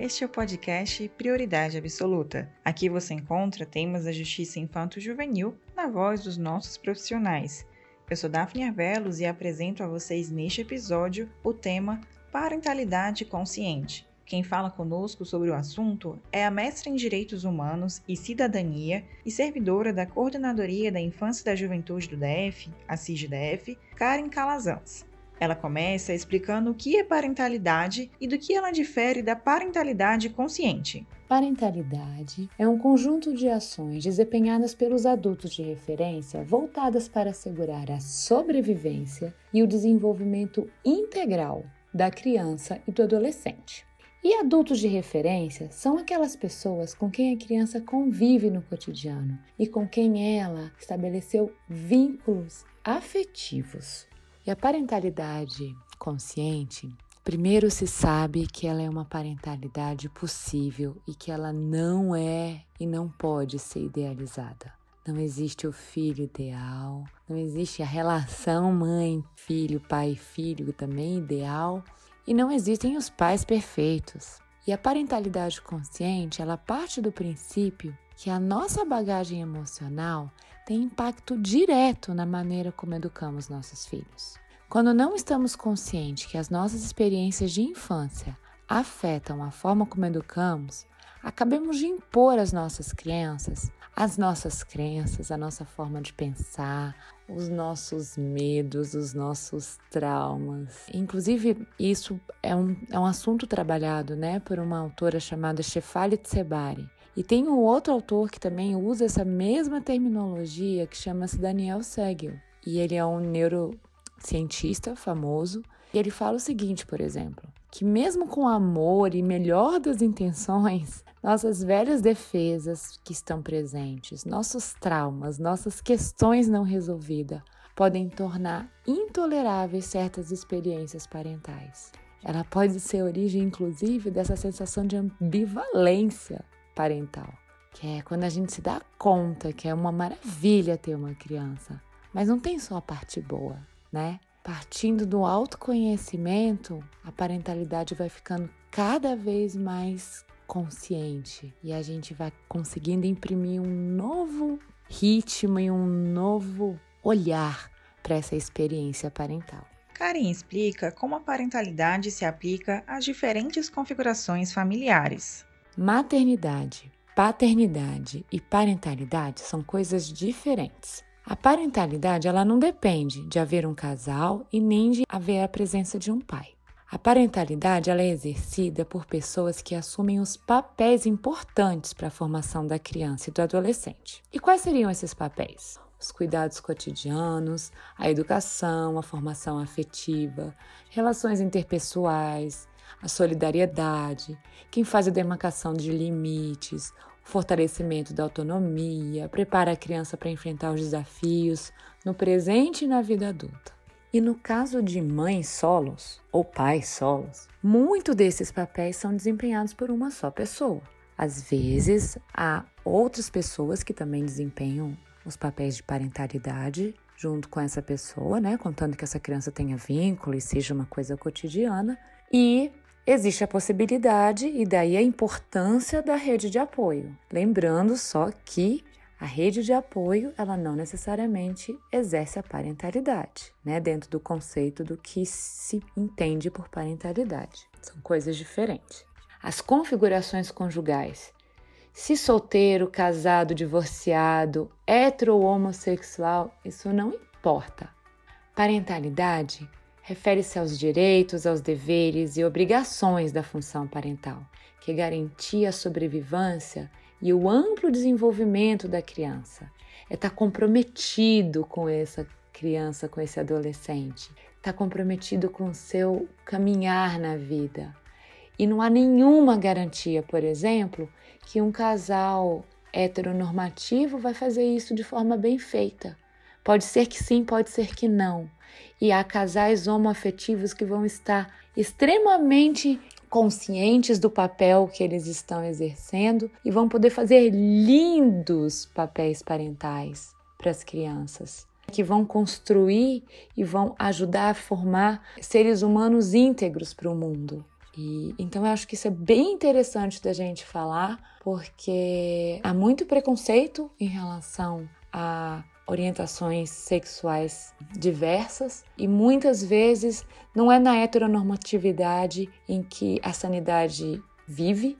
Este é o podcast Prioridade Absoluta. Aqui você encontra temas da justiça infanto-juvenil na voz dos nossos profissionais. Eu sou Daphne Arvelos e apresento a vocês neste episódio o tema Parentalidade Consciente. Quem fala conosco sobre o assunto é a mestra em Direitos Humanos e Cidadania e servidora da Coordenadoria da Infância e da Juventude do DF, a CIGDF, Karen Calazans. Ela começa explicando o que é parentalidade e do que ela difere da parentalidade consciente. Parentalidade é um conjunto de ações desempenhadas pelos adultos de referência voltadas para assegurar a sobrevivência e o desenvolvimento integral da criança e do adolescente. E adultos de referência são aquelas pessoas com quem a criança convive no cotidiano e com quem ela estabeleceu vínculos afetivos. E a parentalidade consciente, primeiro se sabe que ela é uma parentalidade possível e que ela não é e não pode ser idealizada. Não existe o filho ideal, não existe a relação mãe-filho, pai-filho também ideal e não existem os pais perfeitos. E a parentalidade consciente, ela parte do princípio que a nossa bagagem emocional tem impacto direto na maneira como educamos nossos filhos. Quando não estamos conscientes que as nossas experiências de infância afetam a forma como educamos, acabamos de impor às nossas crianças as nossas crenças, a nossa forma de pensar, os nossos medos, os nossos traumas. Inclusive, isso é um, é um assunto trabalhado né, por uma autora chamada Shefali Tsebari. E tem um outro autor que também usa essa mesma terminologia que chama-se Daniel Segel. E ele é um neurocientista famoso. E ele fala o seguinte, por exemplo, que mesmo com amor e melhor das intenções, nossas velhas defesas que estão presentes, nossos traumas, nossas questões não resolvidas podem tornar intoleráveis certas experiências parentais. Ela pode ser origem, inclusive, dessa sensação de ambivalência parental, que é quando a gente se dá conta que é uma maravilha ter uma criança, mas não tem só a parte boa, né? Partindo do autoconhecimento, a parentalidade vai ficando cada vez mais consciente e a gente vai conseguindo imprimir um novo ritmo e um novo olhar para essa experiência parental. Karen explica como a parentalidade se aplica às diferentes configurações familiares. Maternidade, paternidade e parentalidade são coisas diferentes. A parentalidade ela não depende de haver um casal e nem de haver a presença de um pai. A parentalidade ela é exercida por pessoas que assumem os papéis importantes para a formação da criança e do adolescente. E quais seriam esses papéis? Os cuidados cotidianos, a educação, a formação afetiva, relações interpessoais, a solidariedade, quem faz a demarcação de limites, fortalecimento da autonomia, prepara a criança para enfrentar os desafios no presente e na vida adulta. E no caso de mães solos ou pais solos, muito desses papéis são desempenhados por uma só pessoa. Às vezes, há outras pessoas que também desempenham os papéis de parentalidade junto com essa pessoa, né, contando que essa criança tenha vínculo e seja uma coisa cotidiana. E existe a possibilidade, e daí a importância da rede de apoio. Lembrando só que a rede de apoio, ela não necessariamente exerce a parentalidade, né? Dentro do conceito do que se entende por parentalidade. São coisas diferentes. As configurações conjugais. Se solteiro, casado, divorciado, hetero ou homossexual, isso não importa. Parentalidade refere-se aos direitos, aos deveres e obrigações da função parental, que garantia a sobrevivência e o amplo desenvolvimento da criança. É estar tá comprometido com essa criança, com esse adolescente, está comprometido com o seu caminhar na vida. E não há nenhuma garantia, por exemplo, que um casal heteronormativo vai fazer isso de forma bem feita. Pode ser que sim, pode ser que não. E há casais homoafetivos que vão estar extremamente conscientes do papel que eles estão exercendo e vão poder fazer lindos papéis parentais para as crianças, que vão construir e vão ajudar a formar seres humanos íntegros para o mundo. E, então eu acho que isso é bem interessante da gente falar, porque há muito preconceito em relação a orientações sexuais diversas e muitas vezes não é na heteronormatividade em que a sanidade vive,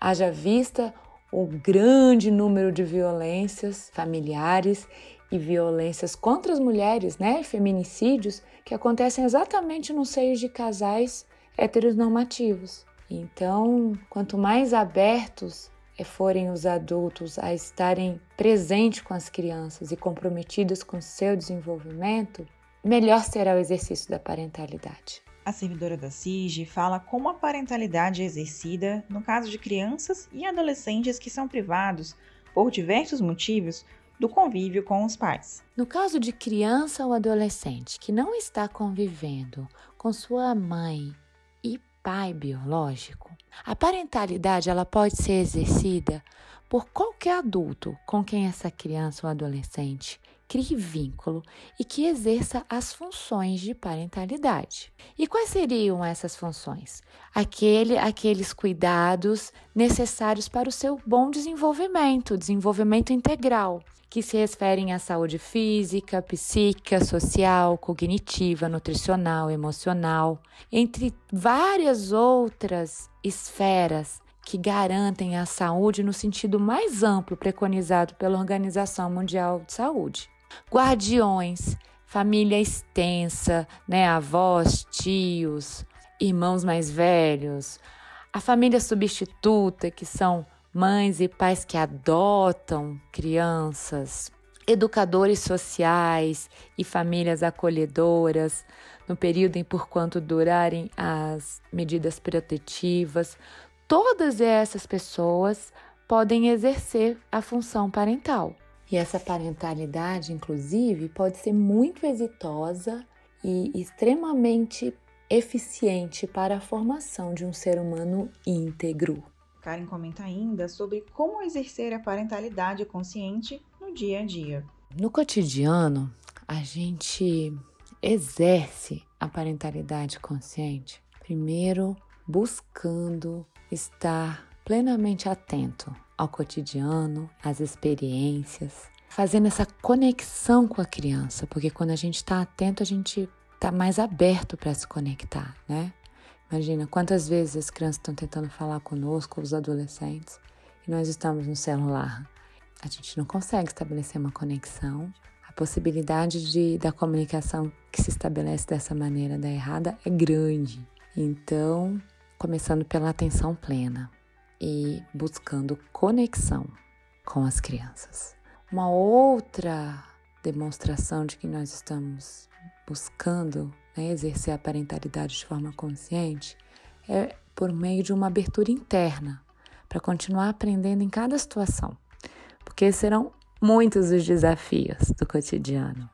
haja vista o grande número de violências familiares e violências contra as mulheres, né, feminicídios, que acontecem exatamente nos seios de casais heteronormativos. Então, quanto mais abertos forem os adultos a estarem presentes com as crianças e comprometidos com seu desenvolvimento, melhor será o exercício da parentalidade. A servidora da CIG fala como a parentalidade é exercida no caso de crianças e adolescentes que são privados, por diversos motivos, do convívio com os pais. No caso de criança ou adolescente que não está convivendo com sua mãe pai biológico, a parentalidade ela pode ser exercida por qualquer adulto com quem essa criança ou adolescente crie vínculo e que exerça as funções de parentalidade. E quais seriam essas funções? Aquele, aqueles cuidados necessários para o seu bom desenvolvimento, desenvolvimento integral, que se referem à saúde física, psíquica, social, cognitiva, nutricional, emocional, entre várias outras esferas que garantem a saúde no sentido mais amplo preconizado pela Organização Mundial de Saúde. Guardiões, família extensa, né, avós, tios, irmãos mais velhos, a família substituta, que são mães e pais que adotam crianças, educadores sociais e famílias acolhedoras no período em por quanto durarem as medidas protetivas. Todas essas pessoas podem exercer a função parental. E essa parentalidade, inclusive, pode ser muito exitosa e extremamente eficiente para a formação de um ser humano íntegro. Karen comenta ainda sobre como exercer a parentalidade consciente no dia a dia. No cotidiano, a gente exerce a parentalidade consciente primeiro buscando estar plenamente atento ao cotidiano, às experiências, fazendo essa conexão com a criança, porque quando a gente está atento, a gente está mais aberto para se conectar, né? Imagina quantas vezes as crianças estão tentando falar conosco, os adolescentes, e nós estamos no celular. A gente não consegue estabelecer uma conexão. A possibilidade de, da comunicação que se estabelece dessa maneira da errada é grande. Então, começando pela atenção plena e buscando conexão com as crianças. Uma outra demonstração de que nós estamos buscando né, exercer a parentalidade de forma consciente é por meio de uma abertura interna, para continuar aprendendo em cada situação, porque serão muitos os desafios do cotidiano.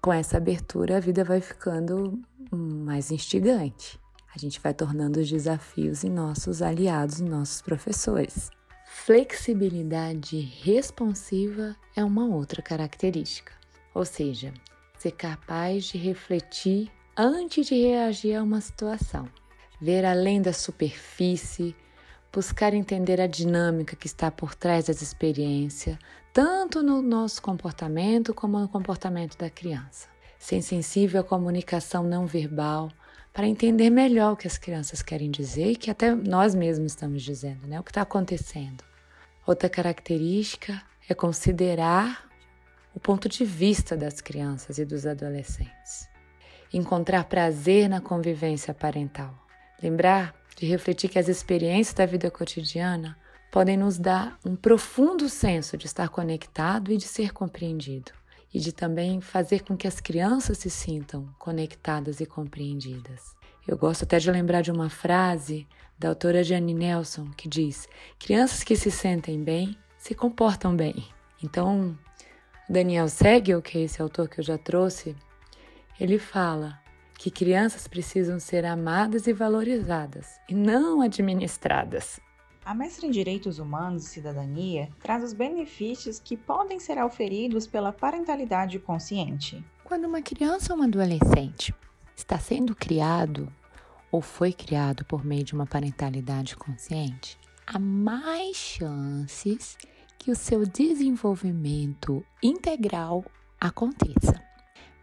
Com essa abertura, a vida vai ficando mais instigante. A gente vai tornando os desafios em nossos aliados, nossos professores. Flexibilidade responsiva é uma outra característica, ou seja, ser capaz de refletir antes de reagir a uma situação, ver além da superfície, buscar entender a dinâmica que está por trás das experiências, tanto no nosso comportamento como no comportamento da criança. Ser sensível à comunicação não verbal, para entender melhor o que as crianças querem dizer e que até nós mesmos estamos dizendo, né? O que está acontecendo. Outra característica é considerar o ponto de vista das crianças e dos adolescentes encontrar prazer na convivência parental. Lembrar de refletir que as experiências da vida cotidiana podem nos dar um profundo senso de estar conectado e de ser compreendido, e de também fazer com que as crianças se sintam conectadas e compreendidas. Eu gosto até de lembrar de uma frase da autora Jane Nelson que diz: Crianças que se sentem bem se comportam bem. Então, Daniel Segel, que é esse autor que eu já trouxe, ele fala que crianças precisam ser amadas e valorizadas, e não administradas. A mestra em Direitos Humanos e Cidadania traz os benefícios que podem ser auferidos pela parentalidade consciente. Quando uma criança ou um adolescente está sendo criado ou foi criado por meio de uma parentalidade consciente, há mais chances que o seu desenvolvimento integral aconteça.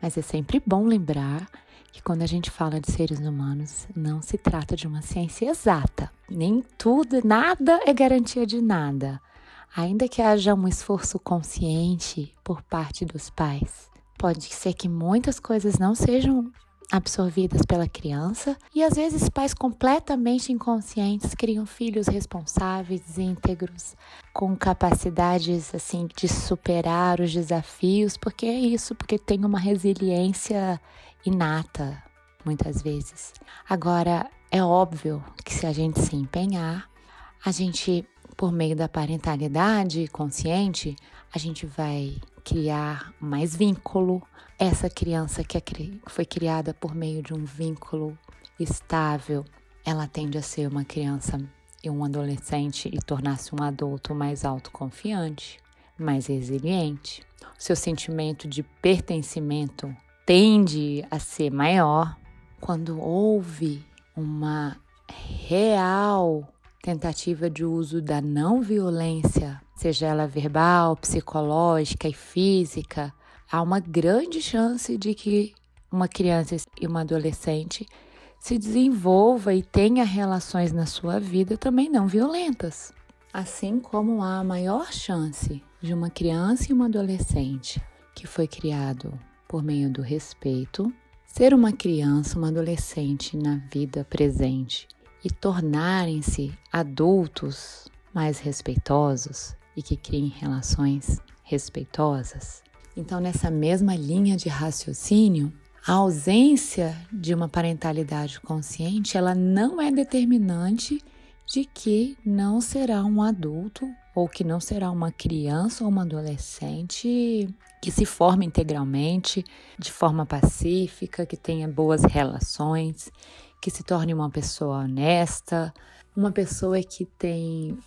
Mas é sempre bom lembrar que quando a gente fala de seres humanos, não se trata de uma ciência exata. Nem tudo, nada é garantia de nada. Ainda que haja um esforço consciente por parte dos pais, pode ser que muitas coisas não sejam absorvidas pela criança e às vezes pais completamente inconscientes criam filhos responsáveis, íntegros, com capacidades assim de superar os desafios, porque é isso, porque tem uma resiliência inata muitas vezes. Agora é óbvio que se a gente se empenhar, a gente por meio da parentalidade consciente, a gente vai criar mais vínculo. Essa criança que é foi criada por meio de um vínculo estável, ela tende a ser uma criança e um adolescente e tornar-se um adulto mais autoconfiante, mais resiliente. O seu sentimento de pertencimento tende a ser maior quando houve uma real tentativa de uso da não violência, seja ela verbal, psicológica e física, há uma grande chance de que uma criança e uma adolescente se desenvolva e tenha relações na sua vida também não violentas. Assim como há a maior chance de uma criança e uma adolescente que foi criado por meio do respeito, ser uma criança, uma adolescente na vida presente e tornarem-se adultos mais respeitosos e que criem relações respeitosas. Então, nessa mesma linha de raciocínio, a ausência de uma parentalidade consciente, ela não é determinante de que não será um adulto ou que não será uma criança ou uma adolescente que se forme integralmente, de forma pacífica, que tenha boas relações, que se torne uma pessoa honesta, uma pessoa que tem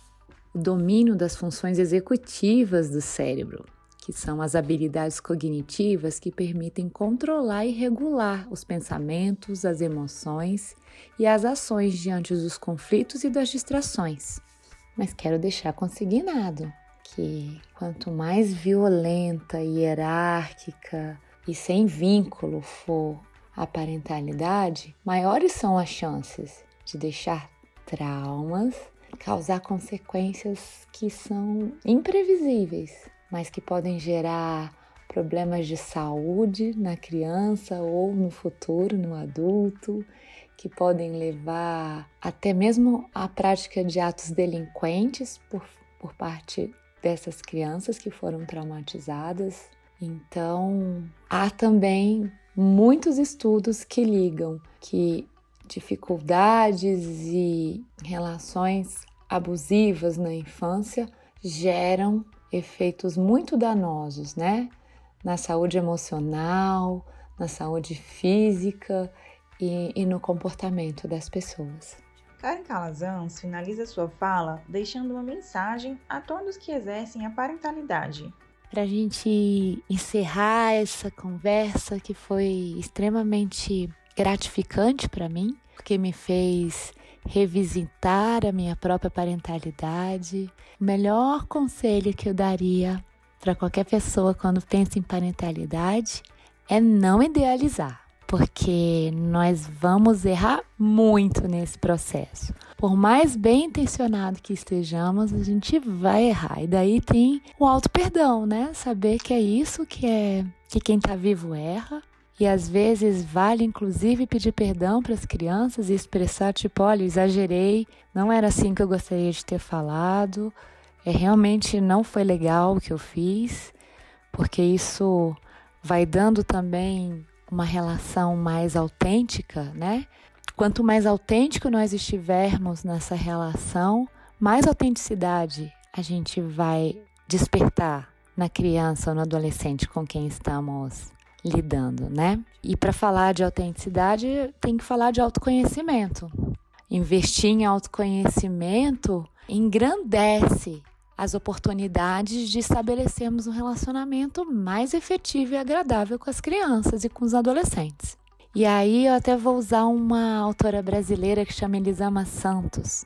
o domínio das funções executivas do cérebro, que são as habilidades cognitivas que permitem controlar e regular os pensamentos, as emoções e as ações diante dos conflitos e das distrações. Mas quero deixar consignado que quanto mais violenta, hierárquica e sem vínculo for a parentalidade, maiores são as chances de deixar traumas, causar consequências que são imprevisíveis, mas que podem gerar problemas de saúde na criança ou no futuro, no adulto, que podem levar até mesmo à prática de atos delinquentes por, por parte dessas crianças que foram traumatizadas. Então, há também muitos estudos que ligam que dificuldades e relações abusivas na infância geram efeitos muito danosos, né? Na saúde emocional, na saúde física e, e no comportamento das pessoas. Karen Calazans finaliza sua fala deixando uma mensagem a todos que exercem a parentalidade para a gente encerrar essa conversa que foi extremamente gratificante para mim, porque me fez revisitar a minha própria parentalidade. O melhor conselho que eu daria para qualquer pessoa quando pensa em parentalidade é não idealizar porque nós vamos errar muito nesse processo. Por mais bem intencionado que estejamos, a gente vai errar. E daí tem o auto perdão, né? Saber que é isso que é que quem está vivo erra. E às vezes vale inclusive pedir perdão para as crianças e expressar tipo, olha, exagerei, não era assim que eu gostaria de ter falado. É realmente não foi legal o que eu fiz, porque isso vai dando também uma relação mais autêntica, né? Quanto mais autêntico nós estivermos nessa relação, mais autenticidade a gente vai despertar na criança ou no adolescente com quem estamos lidando, né? E para falar de autenticidade, tem que falar de autoconhecimento. Investir em autoconhecimento engrandece as oportunidades de estabelecermos um relacionamento mais efetivo e agradável com as crianças e com os adolescentes. E aí eu até vou usar uma autora brasileira que chama Elisama Santos.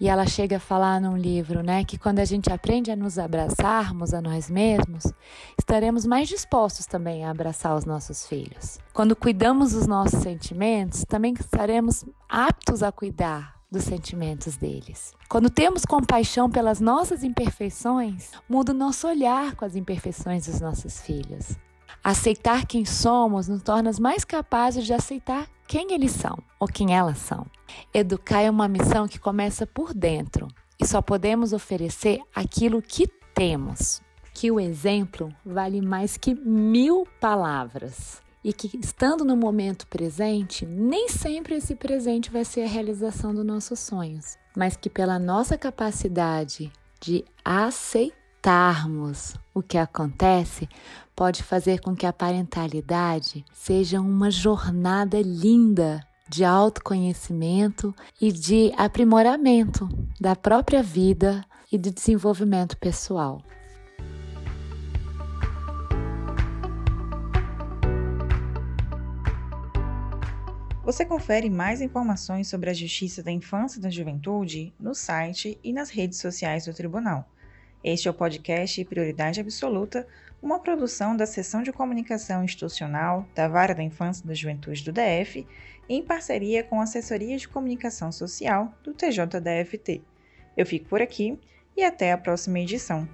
E ela chega a falar num livro, né, que quando a gente aprende a nos abraçarmos a nós mesmos, estaremos mais dispostos também a abraçar os nossos filhos. Quando cuidamos dos nossos sentimentos, também estaremos aptos a cuidar dos sentimentos deles. Quando temos compaixão pelas nossas imperfeições, muda o nosso olhar com as imperfeições dos nossos filhos. Aceitar quem somos nos torna mais capazes de aceitar quem eles são ou quem elas são. Educar é uma missão que começa por dentro e só podemos oferecer aquilo que temos. Que o exemplo vale mais que mil palavras e que, estando no momento presente, nem sempre esse presente vai ser a realização dos nossos sonhos, mas que pela nossa capacidade de aceitarmos o que acontece, pode fazer com que a parentalidade seja uma jornada linda de autoconhecimento e de aprimoramento da própria vida e de desenvolvimento pessoal. Você confere mais informações sobre a Justiça da Infância e da Juventude no site e nas redes sociais do Tribunal. Este é o podcast Prioridade Absoluta uma produção da Seção de Comunicação Institucional da Vara da Infância e da Juventude do DF, em parceria com a Assessoria de Comunicação Social do TJDFT. Eu fico por aqui e até a próxima edição.